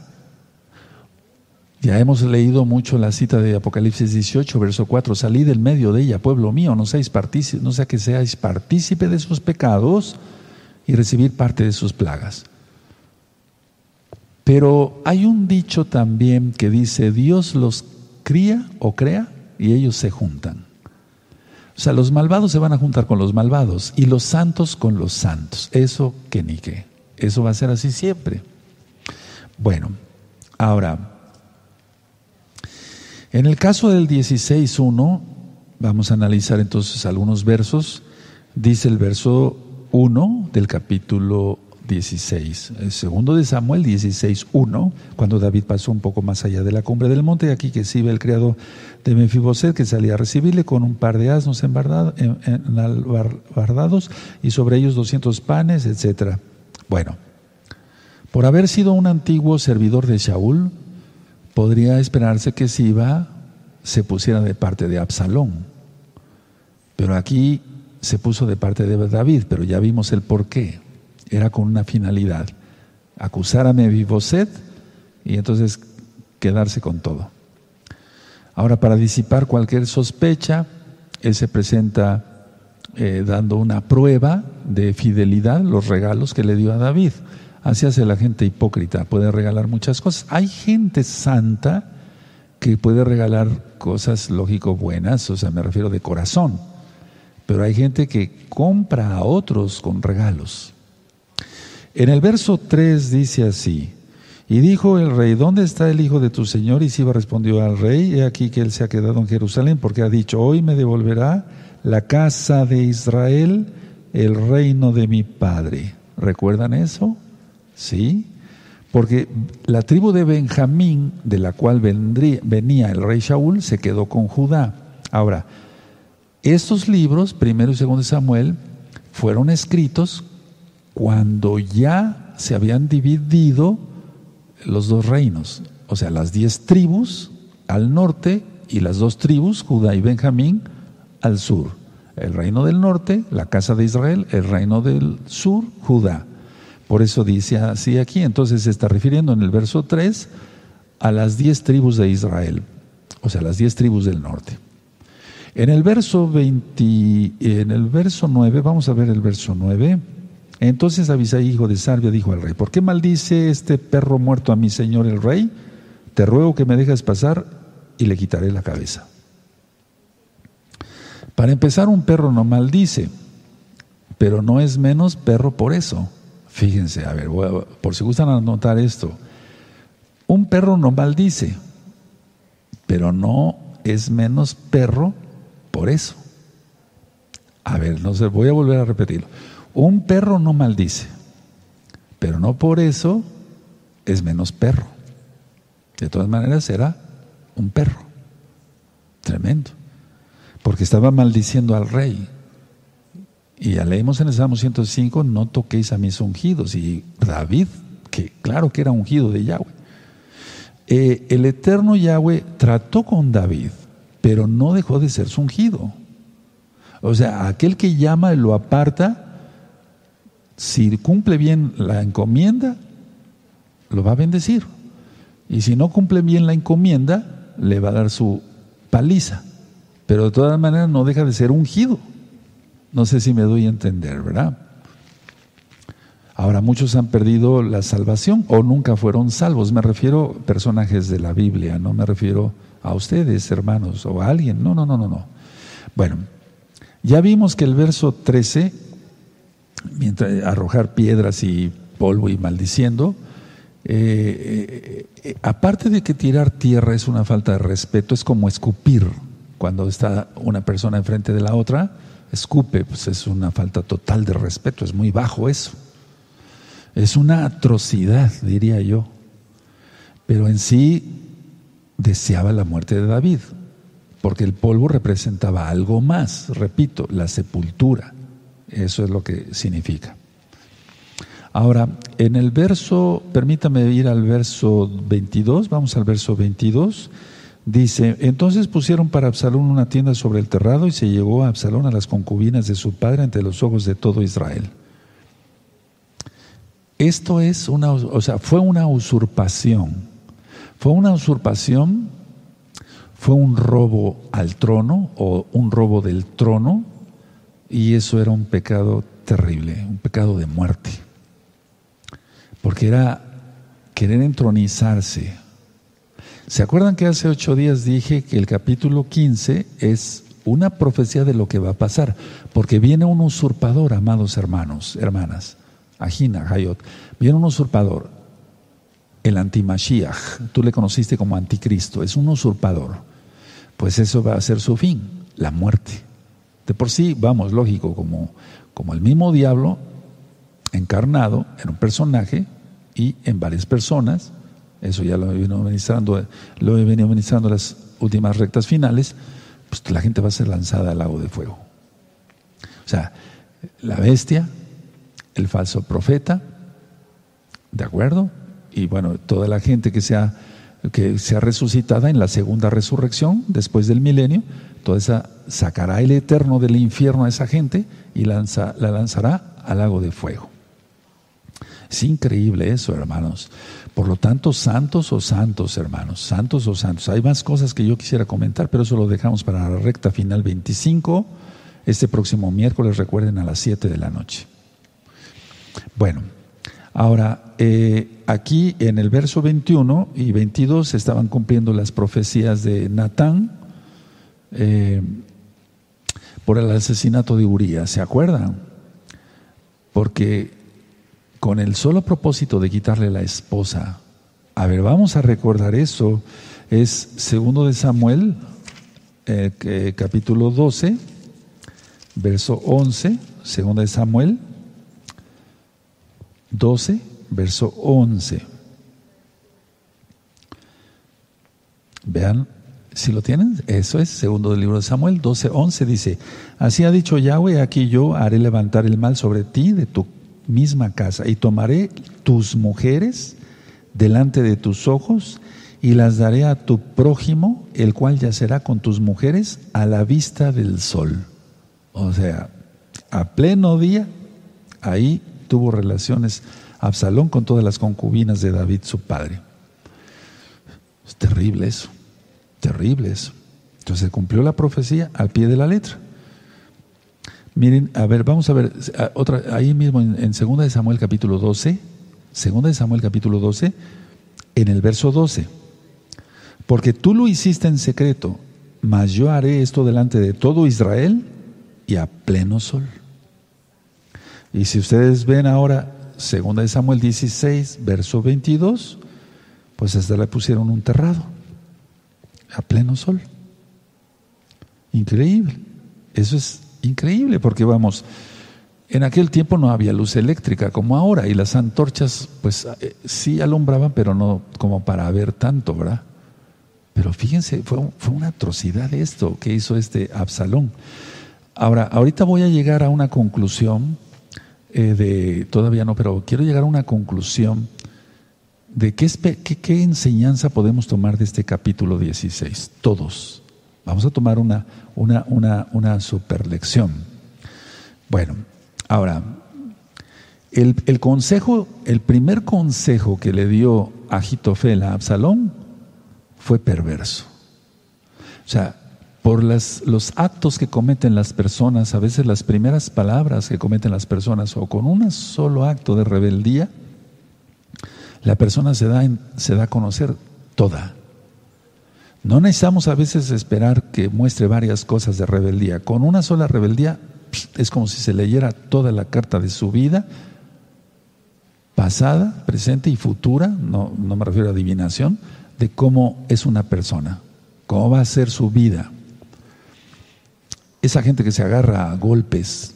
Ya hemos leído mucho la cita de Apocalipsis 18, verso 4, salid del medio de ella, pueblo mío, no seáis no sea que seáis partícipe de sus pecados y recibir parte de sus plagas. Pero hay un dicho también que dice, Dios los cría o crea y ellos se juntan. O sea, los malvados se van a juntar con los malvados y los santos con los santos. Eso que ni qué. Eso va a ser así siempre. Bueno, ahora, en el caso del 16.1, vamos a analizar entonces algunos versos. Dice el verso 1 del capítulo 16. El segundo de Samuel 16, 1, cuando David pasó un poco más allá de la cumbre del monte, aquí que ve el criado de Mefiboset, que salía a recibirle con un par de asnos embardados y sobre ellos 200 panes, etc. Bueno, por haber sido un antiguo servidor de Shaul, podría esperarse que Siba se pusiera de parte de Absalón. Pero aquí se puso de parte de David, pero ya vimos el por qué era con una finalidad, acusar a Mefiboset y entonces quedarse con todo. Ahora, para disipar cualquier sospecha, él se presenta eh, dando una prueba de fidelidad, los regalos que le dio a David. Así hace la gente hipócrita, puede regalar muchas cosas. Hay gente santa que puede regalar cosas, lógico, buenas, o sea, me refiero de corazón. Pero hay gente que compra a otros con regalos. En el verso 3 dice así, y dijo el rey, ¿dónde está el hijo de tu señor? Y Siba respondió al rey, he aquí que él se ha quedado en Jerusalén, porque ha dicho, hoy me devolverá la casa de Israel, el reino de mi padre. ¿Recuerdan eso? Sí. Porque la tribu de Benjamín, de la cual vendría, venía el rey Shaul, se quedó con Judá. Ahora, estos libros, primero y segundo de Samuel, fueron escritos cuando ya se habían dividido los dos reinos, o sea, las diez tribus al norte y las dos tribus, Judá y Benjamín, al sur. El reino del norte, la casa de Israel, el reino del sur, Judá. Por eso dice así aquí, entonces se está refiriendo en el verso 3 a las diez tribus de Israel, o sea, las diez tribus del norte. En el verso 20, en el verso 9, vamos a ver el verso 9. Entonces Abisai, hijo de Sarbia, dijo al rey, ¿por qué maldice este perro muerto a mi señor el rey? Te ruego que me dejes pasar y le quitaré la cabeza. Para empezar, un perro no maldice, pero no es menos perro por eso. Fíjense, a ver, por si gustan anotar esto. Un perro no maldice, pero no es menos perro por eso. A ver, no sé, voy a volver a repetirlo. Un perro no maldice, pero no por eso es menos perro. De todas maneras será un perro. Tremendo. Porque estaba maldiciendo al rey. Y ya leemos en el Salmo 105, no toquéis a mis ungidos. Y David, que claro que era ungido de Yahweh. Eh, el eterno Yahweh trató con David, pero no dejó de ser su ungido. O sea, aquel que llama y lo aparta, si cumple bien la encomienda, lo va a bendecir. Y si no cumple bien la encomienda, le va a dar su paliza. Pero de todas maneras no deja de ser ungido. No sé si me doy a entender, ¿verdad? Ahora, muchos han perdido la salvación o nunca fueron salvos. Me refiero a personajes de la Biblia, no me refiero a ustedes, hermanos, o a alguien. No, no, no, no, no. Bueno, ya vimos que el verso 13, mientras arrojar piedras y polvo y maldiciendo, eh, eh, eh, aparte de que tirar tierra es una falta de respeto, es como escupir cuando está una persona enfrente de la otra escupe, pues es una falta total de respeto, es muy bajo eso. Es una atrocidad, diría yo. Pero en sí deseaba la muerte de David, porque el polvo representaba algo más, repito, la sepultura. Eso es lo que significa. Ahora, en el verso, permítame ir al verso 22, vamos al verso 22. Dice, entonces pusieron para Absalón una tienda sobre el terrado y se llevó a Absalón a las concubinas de su padre ante los ojos de todo Israel. Esto es una, o sea, fue una usurpación. Fue una usurpación, fue un robo al trono o un robo del trono y eso era un pecado terrible, un pecado de muerte. Porque era querer entronizarse ¿Se acuerdan que hace ocho días dije que el capítulo 15 es una profecía de lo que va a pasar? Porque viene un usurpador, amados hermanos, hermanas, Ajina, Hayot, viene un usurpador, el antimashiach, tú le conociste como anticristo, es un usurpador. Pues eso va a ser su fin, la muerte. De por sí, vamos, lógico, como, como el mismo diablo encarnado en un personaje y en varias personas, eso ya lo he venido administrando, lo he venido las últimas rectas finales, pues la gente va a ser lanzada al lago de fuego. O sea, la bestia, el falso profeta, ¿de acuerdo? Y bueno, toda la gente que sea, que sea resucitada en la segunda resurrección, después del milenio, toda esa sacará el eterno del infierno a esa gente y lanza, la lanzará al lago de fuego. Es increíble eso, hermanos. Por lo tanto, santos o santos, hermanos, santos o santos. Hay más cosas que yo quisiera comentar, pero eso lo dejamos para la recta final 25, este próximo miércoles, recuerden, a las 7 de la noche. Bueno, ahora, eh, aquí en el verso 21 y 22 se estaban cumpliendo las profecías de Natán eh, por el asesinato de Urias, ¿se acuerdan? Porque con el solo propósito de quitarle la esposa. A ver, vamos a recordar eso. Es segundo de Samuel, eh, capítulo 12, verso 11, segundo de Samuel 12, verso 11. Vean si lo tienen, eso es, segundo del libro de Samuel 12, 11 dice, así ha dicho Yahweh, aquí yo haré levantar el mal sobre ti de tu misma casa y tomaré tus mujeres delante de tus ojos y las daré a tu prójimo, el cual yacerá con tus mujeres a la vista del sol. O sea, a pleno día, ahí tuvo relaciones Absalón con todas las concubinas de David, su padre. Es terrible eso, terrible eso. Entonces cumplió la profecía al pie de la letra. Miren, a ver, vamos a ver, otra, ahí mismo en, en 2 de Samuel capítulo 12, 2 de Samuel capítulo 12, en el verso 12. Porque tú lo hiciste en secreto, mas yo haré esto delante de todo Israel y a pleno sol. Y si ustedes ven ahora, 2 de Samuel 16, verso 22, pues hasta le pusieron un terrado a pleno sol. Increíble. Eso es increíble porque vamos, en aquel tiempo no había luz eléctrica como ahora y las antorchas pues eh, sí alumbraban, pero no como para ver tanto, ¿verdad? Pero fíjense, fue, fue una atrocidad esto que hizo este Absalón. Ahora, ahorita voy a llegar a una conclusión eh, de, todavía no, pero quiero llegar a una conclusión de qué, qué, qué enseñanza podemos tomar de este capítulo 16, todos. Vamos a tomar una, una, una, una super lección. Bueno, ahora, el, el, consejo, el primer consejo que le dio Agitofel a Absalón fue perverso. O sea, por las, los actos que cometen las personas, a veces las primeras palabras que cometen las personas, o con un solo acto de rebeldía, la persona se da, se da a conocer toda. No necesitamos a veces esperar que muestre varias cosas de rebeldía. Con una sola rebeldía es como si se leyera toda la carta de su vida, pasada, presente y futura, no, no me refiero a adivinación, de cómo es una persona, cómo va a ser su vida. Esa gente que se agarra a golpes,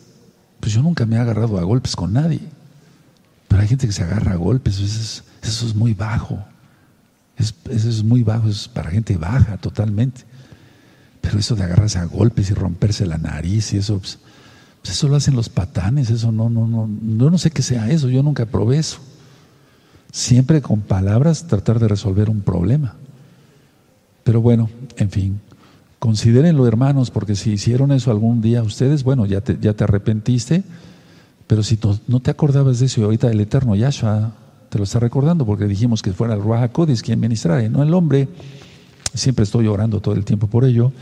pues yo nunca me he agarrado a golpes con nadie, pero hay gente que se agarra a golpes, eso eso es muy bajo. Es, eso es muy bajo, es para gente baja totalmente. Pero eso de agarrarse a golpes y romperse la nariz y eso, pues, pues eso lo hacen los patanes, eso no, no, no, yo no sé qué sea eso, yo nunca probé eso. Siempre con palabras tratar de resolver un problema. Pero bueno, en fin, considérenlo hermanos, porque si hicieron eso algún día ustedes, bueno, ya te, ya te arrepentiste, pero si no, te acordabas de eso y ahorita el eterno Yahshua te lo está recordando porque dijimos que fuera el Ruach quien ministrara y no el hombre. Siempre estoy orando todo el tiempo por ello.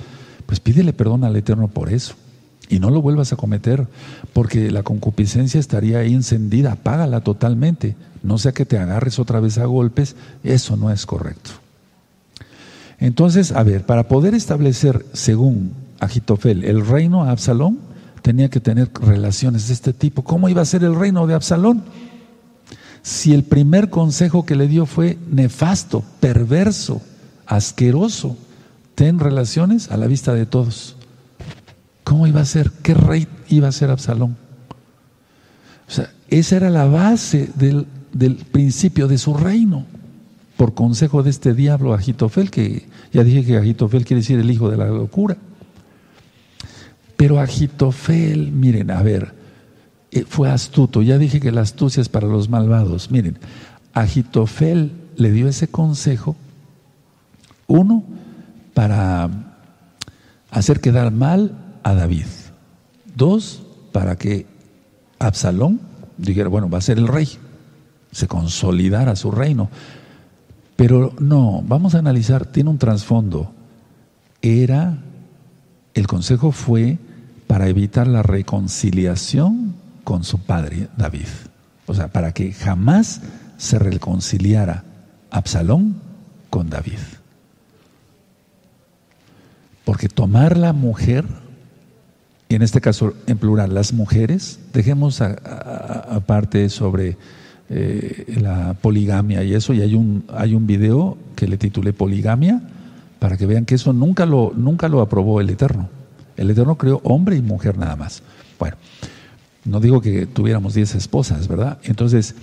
Pues pídele perdón al Eterno por eso. Y no lo vuelvas a cometer, porque la concupiscencia estaría ahí encendida. Apágala totalmente. No sea que te agarres otra vez a golpes. Eso no es correcto. Entonces, a ver, para poder establecer, según Agitofel, el reino a Absalón, tenía que tener relaciones de este tipo. ¿Cómo iba a ser el reino de Absalón? Si el primer consejo que le dio fue nefasto, perverso, asqueroso? Ten relaciones a la vista de todos. ¿Cómo iba a ser? ¿Qué rey iba a ser Absalón? O sea, esa era la base del, principio de su reino, por consejo de este diablo Agitofel, que ya dije que Agitofel quiere decir el hijo de la locura. Pero Agitofel, miren, a ver, fue astuto. Ya dije que la astucia es para los malvados. Miren, Agitofel le dio ese consejo, uno, para hacer quedar mal a David. Dos, para que Absalón dijera, bueno, va a ser el rey, se consolidara su reino. Pero no, vamos a analizar, tiene un trasfondo. Era, el consejo fue para evitar la reconciliación con su padre David. O sea, para que jamás se reconciliara Absalón con David. Porque tomar la mujer, y en este caso en plural las mujeres, dejemos aparte sobre eh, la poligamia y eso, y hay un, hay un video que le titulé Poligamia, para que vean que eso nunca lo, nunca lo aprobó el Eterno. El Eterno creó hombre y mujer nada más. Bueno, no digo que tuviéramos diez esposas, ¿verdad? Entonces,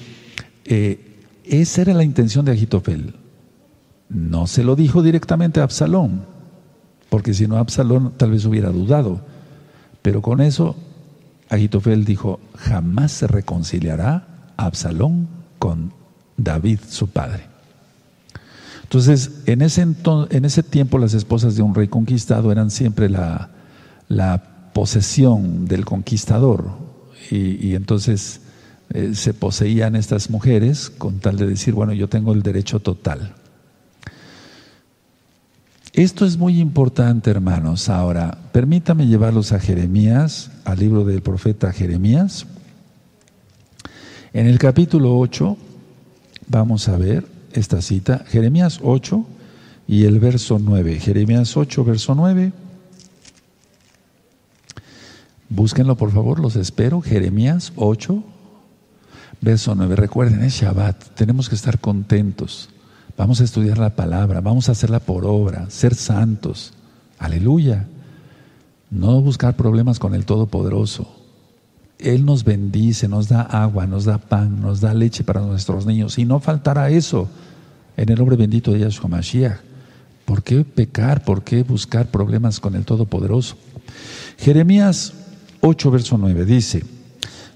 eh, esa era la intención de Agitofel. No se lo dijo directamente a Absalón, porque si no Absalón tal vez hubiera dudado. Pero con eso Agitofel dijo, jamás se reconciliará Absalón con David, su padre. Entonces, en ese, en ese tiempo las esposas de un rey conquistado eran siempre la, posesión del conquistador. Y, entonces eh, se poseían estas mujeres con tal de decir, bueno, yo tengo el derecho total. Esto es muy importante, hermanos. Ahora, permítame llevarlos a Jeremías, al libro del profeta Jeremías. En el capítulo 8 vamos a ver esta cita, Jeremías 8 y el verso 9. Jeremías 8, verso 9. Búsquenlo por favor, los espero. Jeremías 8, verso 9. Recuerden, es Shabbat, tenemos que estar contentos. Vamos a estudiar la palabra, vamos a hacerla por obra, ser santos. Aleluya. No buscar problemas con el Todopoderoso. Él nos bendice, nos da agua, nos da pan, nos da leche para nuestros niños. Y no faltará eso en el nombre bendito de Yahshua Mashiach. ¿Por qué pecar? ¿Por qué buscar problemas con el Todopoderoso? Jeremías 8, verso 9 dice,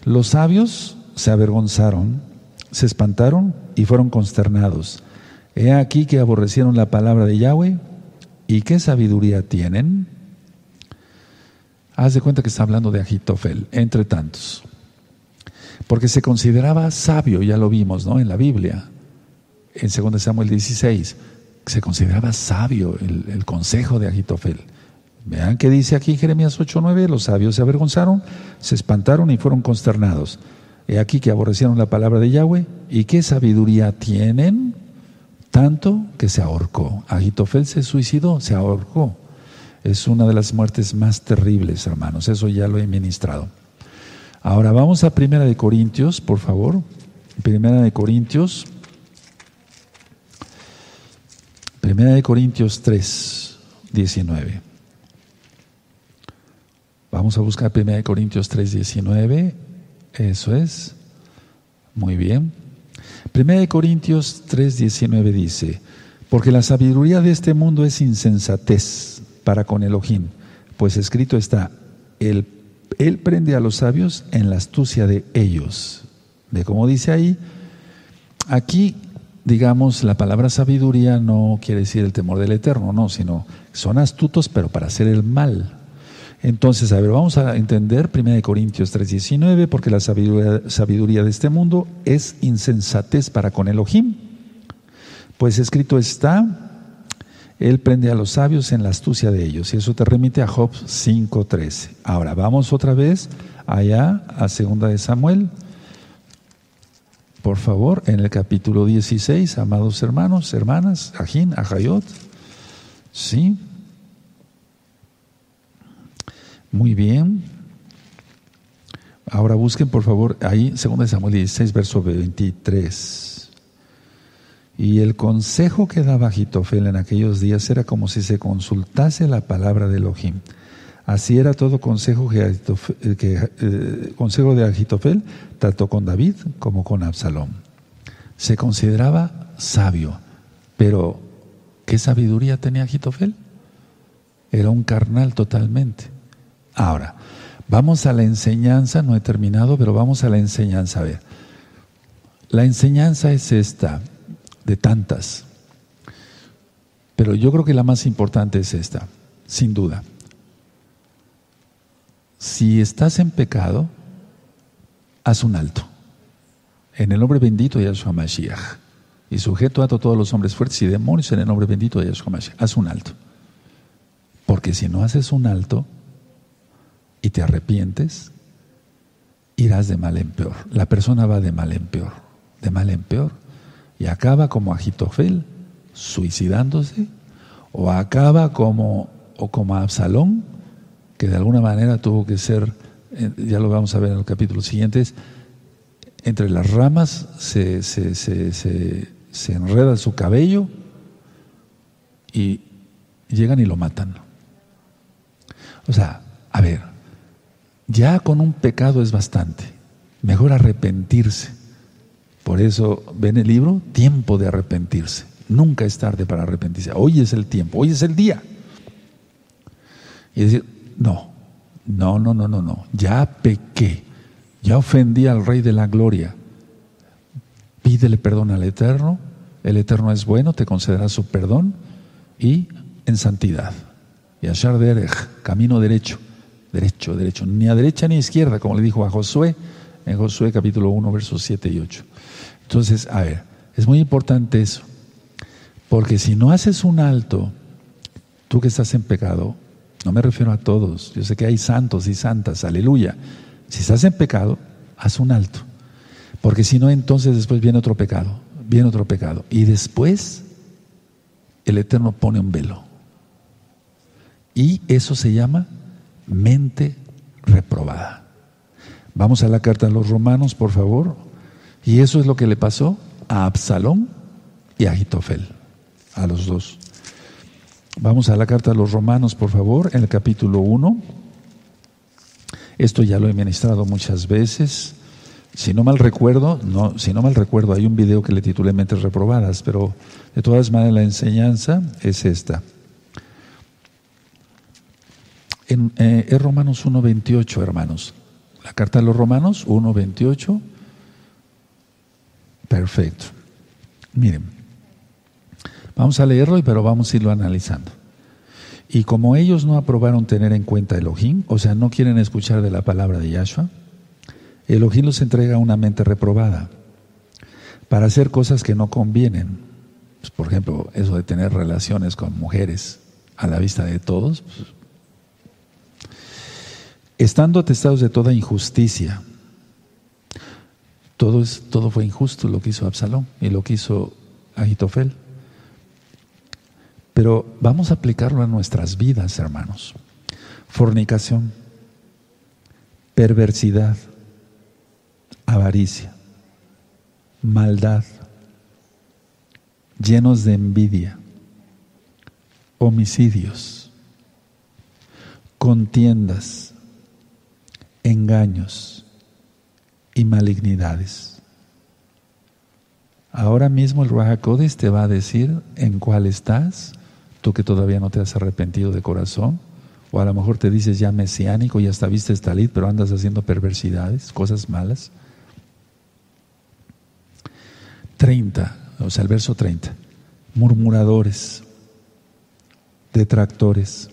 los sabios se avergonzaron, se espantaron y fueron consternados He aquí que aborrecieron la palabra de Yahweh y qué sabiduría tienen. Haz de cuenta que está hablando de Agitofel, entre tantos. Porque se consideraba sabio, ya lo vimos, ¿no? En la Biblia, en 2 Samuel 16, se consideraba sabio el, el consejo de Agitofel. Vean que dice aquí Jeremías 8:9, los sabios se avergonzaron, se espantaron y fueron consternados. He aquí que aborrecieron la palabra de Yahweh y qué sabiduría tienen tanto que se ahorcó. Agitofel se suicidó, se ahorcó. Es una de las muertes más terribles, hermanos. Eso ya lo he ministrado. Ahora vamos a Primera de Corintios, por favor. Primera de Corintios. Primera de Corintios 3, 19. Vamos a buscar Primera de Corintios 3, 19. Eso es. Muy bien. Primera de Corintios 3:19 dice, porque la sabiduría de este mundo es insensatez para con Elohim, pues escrito está, él prende a los sabios en la astucia de ellos. De como dice ahí, aquí, digamos, la palabra sabiduría no quiere decir el temor del eterno, no, sino son astutos, pero para hacer el mal. Entonces, a ver, vamos a entender 1 Corintios 3:19, porque la sabiduría, de este mundo es insensatez para con Elohim. Pues escrito está, Él prende a los sabios en la astucia de ellos. Y eso te remite a Job 5:13. Ahora, vamos otra vez allá a segunda de Samuel. Por favor, en el capítulo 16, amados hermanos, hermanas, Ajín, Ajayot. Sí. Muy bien. Ahora busquen por favor ahí, 2 Samuel 16, verso 23. Y el consejo que daba Agitofel en aquellos días era como si se consultase la palabra de Elohim. Así era todo consejo, que, eh, consejo de Agitofel, tanto con David como con Absalón. Se consideraba sabio, pero ¿qué sabiduría tenía Agitofel? Era un carnal totalmente. Ahora, vamos a la enseñanza, no he terminado, pero vamos a la enseñanza. A ver, la enseñanza es esta, de tantas, pero yo creo que la más importante es esta, sin duda. Si estás en pecado, haz un alto. En el nombre bendito de Yahshua Mashiach. Y sujeto a todos los hombres fuertes y demonios en el nombre bendito de Yahshua Mashiach. Haz un alto. Porque si no haces un alto, y te arrepientes, irás de mal en peor. La persona va de mal en peor, de mal en peor. Y acaba como Agitofel, suicidándose, o acaba como, o como Absalón, que de alguna manera tuvo que ser, eh, ya lo vamos a ver en los capítulos siguientes, entre las ramas se, se, se, se enreda su cabello y llegan y lo matan. O sea, a ver, ya con un pecado es bastante. Mejor arrepentirse. Por eso, ven el libro, tiempo de arrepentirse. Nunca es tarde para arrepentirse. Hoy es el tiempo, hoy es el día. Y decir, no, no, no, no, no, no. Ya pequé, ya ofendí al Rey de la Gloria. Pídele perdón al Eterno. El Eterno es bueno, te concederá su perdón y en santidad. Y Ashar Derech, camino derecho, derecho, derecho, ni a derecha ni a izquierda, como le dijo a Josué en Josué capítulo 1, versos 7 y 8. Entonces, a ver, es muy importante eso, porque si no haces un alto, tú que estás en pecado, no me refiero a todos, yo sé que hay santos y santas, aleluya. Si estás en pecado, haz un alto, porque si no, entonces después viene otro pecado, viene otro pecado, y después el Eterno pone un velo. Y eso se llama mente reprobada. Vamos a la carta a los romanos, por favor. Y eso es lo que le pasó a Absalón y a Agitofel, a los dos. Vamos a la carta a los romanos, por favor, en el capítulo 1. Esto ya lo he ministrado muchas veces. Si no mal recuerdo, no, si no mal recuerdo, hay un video que le titulé Mentes reprobadas, pero de todas maneras la enseñanza es esta. En, eh, es Romanos 1.28, hermanos. La carta de los Romanos 1.28. Perfecto. Miren, vamos a leerlo, pero vamos a irlo analizando. Y como ellos no aprobaron tener en cuenta Elohim, o sea, no quieren escuchar de la palabra de Yahshua, Elohim los entrega una mente reprobada para hacer cosas que no convienen. Pues, por ejemplo, eso de tener relaciones con mujeres a la vista de todos. Pues, estando atestados de toda injusticia, todo, fue injusto lo que hizo Absalón y lo que hizo Agitofel. Pero vamos a aplicarlo a nuestras vidas, hermanos. Fornicación, perversidad, avaricia, maldad, llenos de envidia, homicidios, contiendas, engaños y malignidades. Ahora mismo el Ruajacodes te va a decir en cuál estás, tú que todavía no te has arrepentido de corazón, o a lo mejor te dices ya mesiánico, ya hasta viste talit, pero andas haciendo perversidades, cosas malas. 30, o sea, el verso 30. Murmuradores, detractores,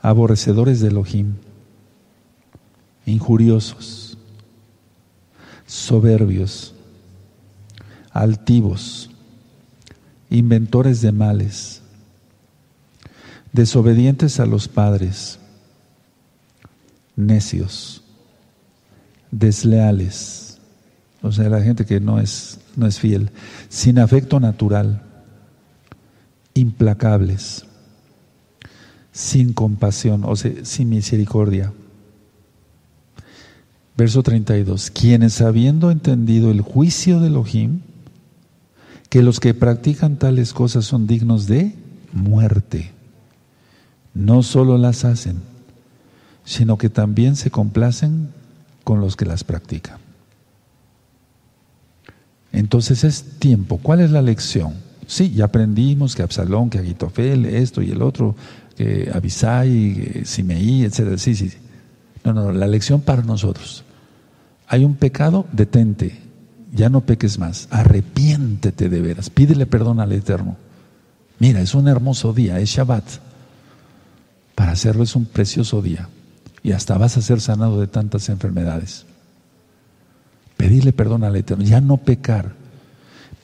aborrecedores de Elohim, injuriosos, soberbios, altivos, inventores de males, desobedientes a los padres, necios, desleales o sea, la gente que no es, no es fiel, sin afecto natural, implacables, sin compasión, o sea, sin misericordia. Verso 32, quienes habiendo entendido el juicio de Elohim, que los que practican tales cosas son dignos de muerte, no solo las hacen, sino que también se complacen con los que las practican. Entonces es tiempo. ¿Cuál es la lección? Sí, ya aprendimos que Absalón, que Agitofel, esto y el otro, que Abisai, que Simeí, etc. Sí, sí. No, no, la lección para nosotros. Hay un pecado, detente. Ya no peques más. Arrepiéntete de veras. Pídele perdón al Eterno. Mira, es un hermoso día, es Shabbat. Para hacerlo es un precioso día. Y hasta vas a ser sanado de tantas enfermedades. Pedirle perdón al Eterno, ya no pecar.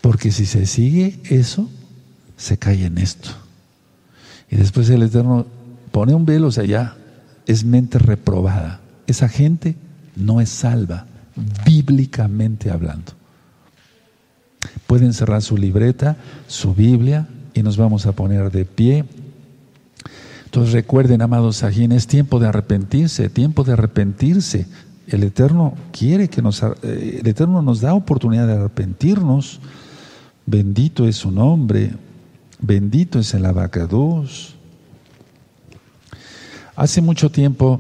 Porque si se sigue eso, se cae en esto. Y después el Eterno pone un velo, o es mente reprobada. Esa gente no es salva, bíblicamente hablando. Pueden cerrar su libreta, su Biblia, y nos vamos a poner de pie. Entonces recuerden, amados Sajín, es tiempo de arrepentirse, tiempo de arrepentirse. El Eterno quiere que nos, eh, el Eterno nos da oportunidad de arrepentirnos. Bendito es su nombre, bendito es el abacados. Hace mucho tiempo,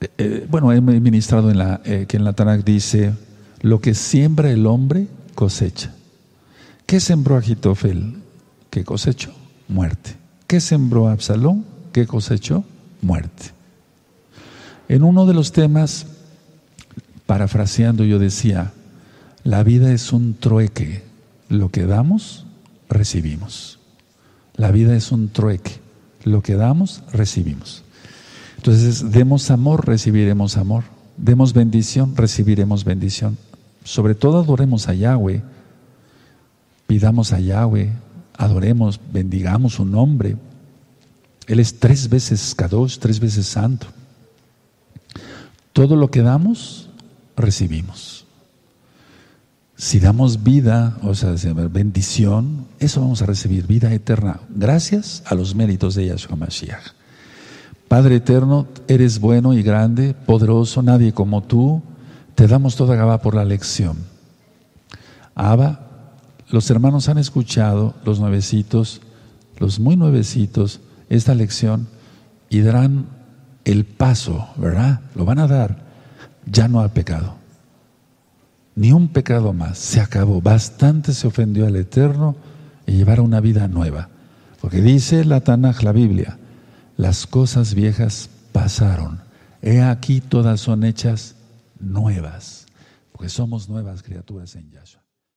eh, eh, bueno, he ministrado en la, que en la Tanakh dice, lo que siembra el hombre cosecha. ¿Qué sembró Agitofel? ¿Qué cosechó? Muerte. ¿Qué sembró Absalón? ¿Qué cosechó? Muerte. En uno de los temas, parafraseando, yo decía, la vida es un trueque. Lo que damos, recibimos. La vida es un trueque. Lo que damos, recibimos. Entonces, demos amor, recibiremos amor. Demos bendición, recibiremos bendición. Sobre todo adoremos a Yahweh. Pidamos a Yahweh, adoremos, bendigamos su nombre. Él es tres veces Kadosh, tres veces santo. Todo lo que damos, recibimos. Si damos vida, o sea, bendición, eso vamos a recibir, vida eterna, gracias a los méritos de Yahshua Mashiach. Padre eterno, eres bueno y grande, poderoso, nadie como tú. Te damos toda Gaba por la lección. Abba, los hermanos han escuchado, los nuevecitos, los muy nuevecitos, esta lección y darán el paso, ¿verdad? Lo van a dar. Ya no ha pecado. Ni un pecado más. Se acabó. Bastante se ofendió al Eterno y llevar una vida nueva. Porque dice la Tanaj, la Biblia, las cosas viejas pasaron. He aquí todas son hechas nuevas. Porque somos nuevas criaturas en Yahshua.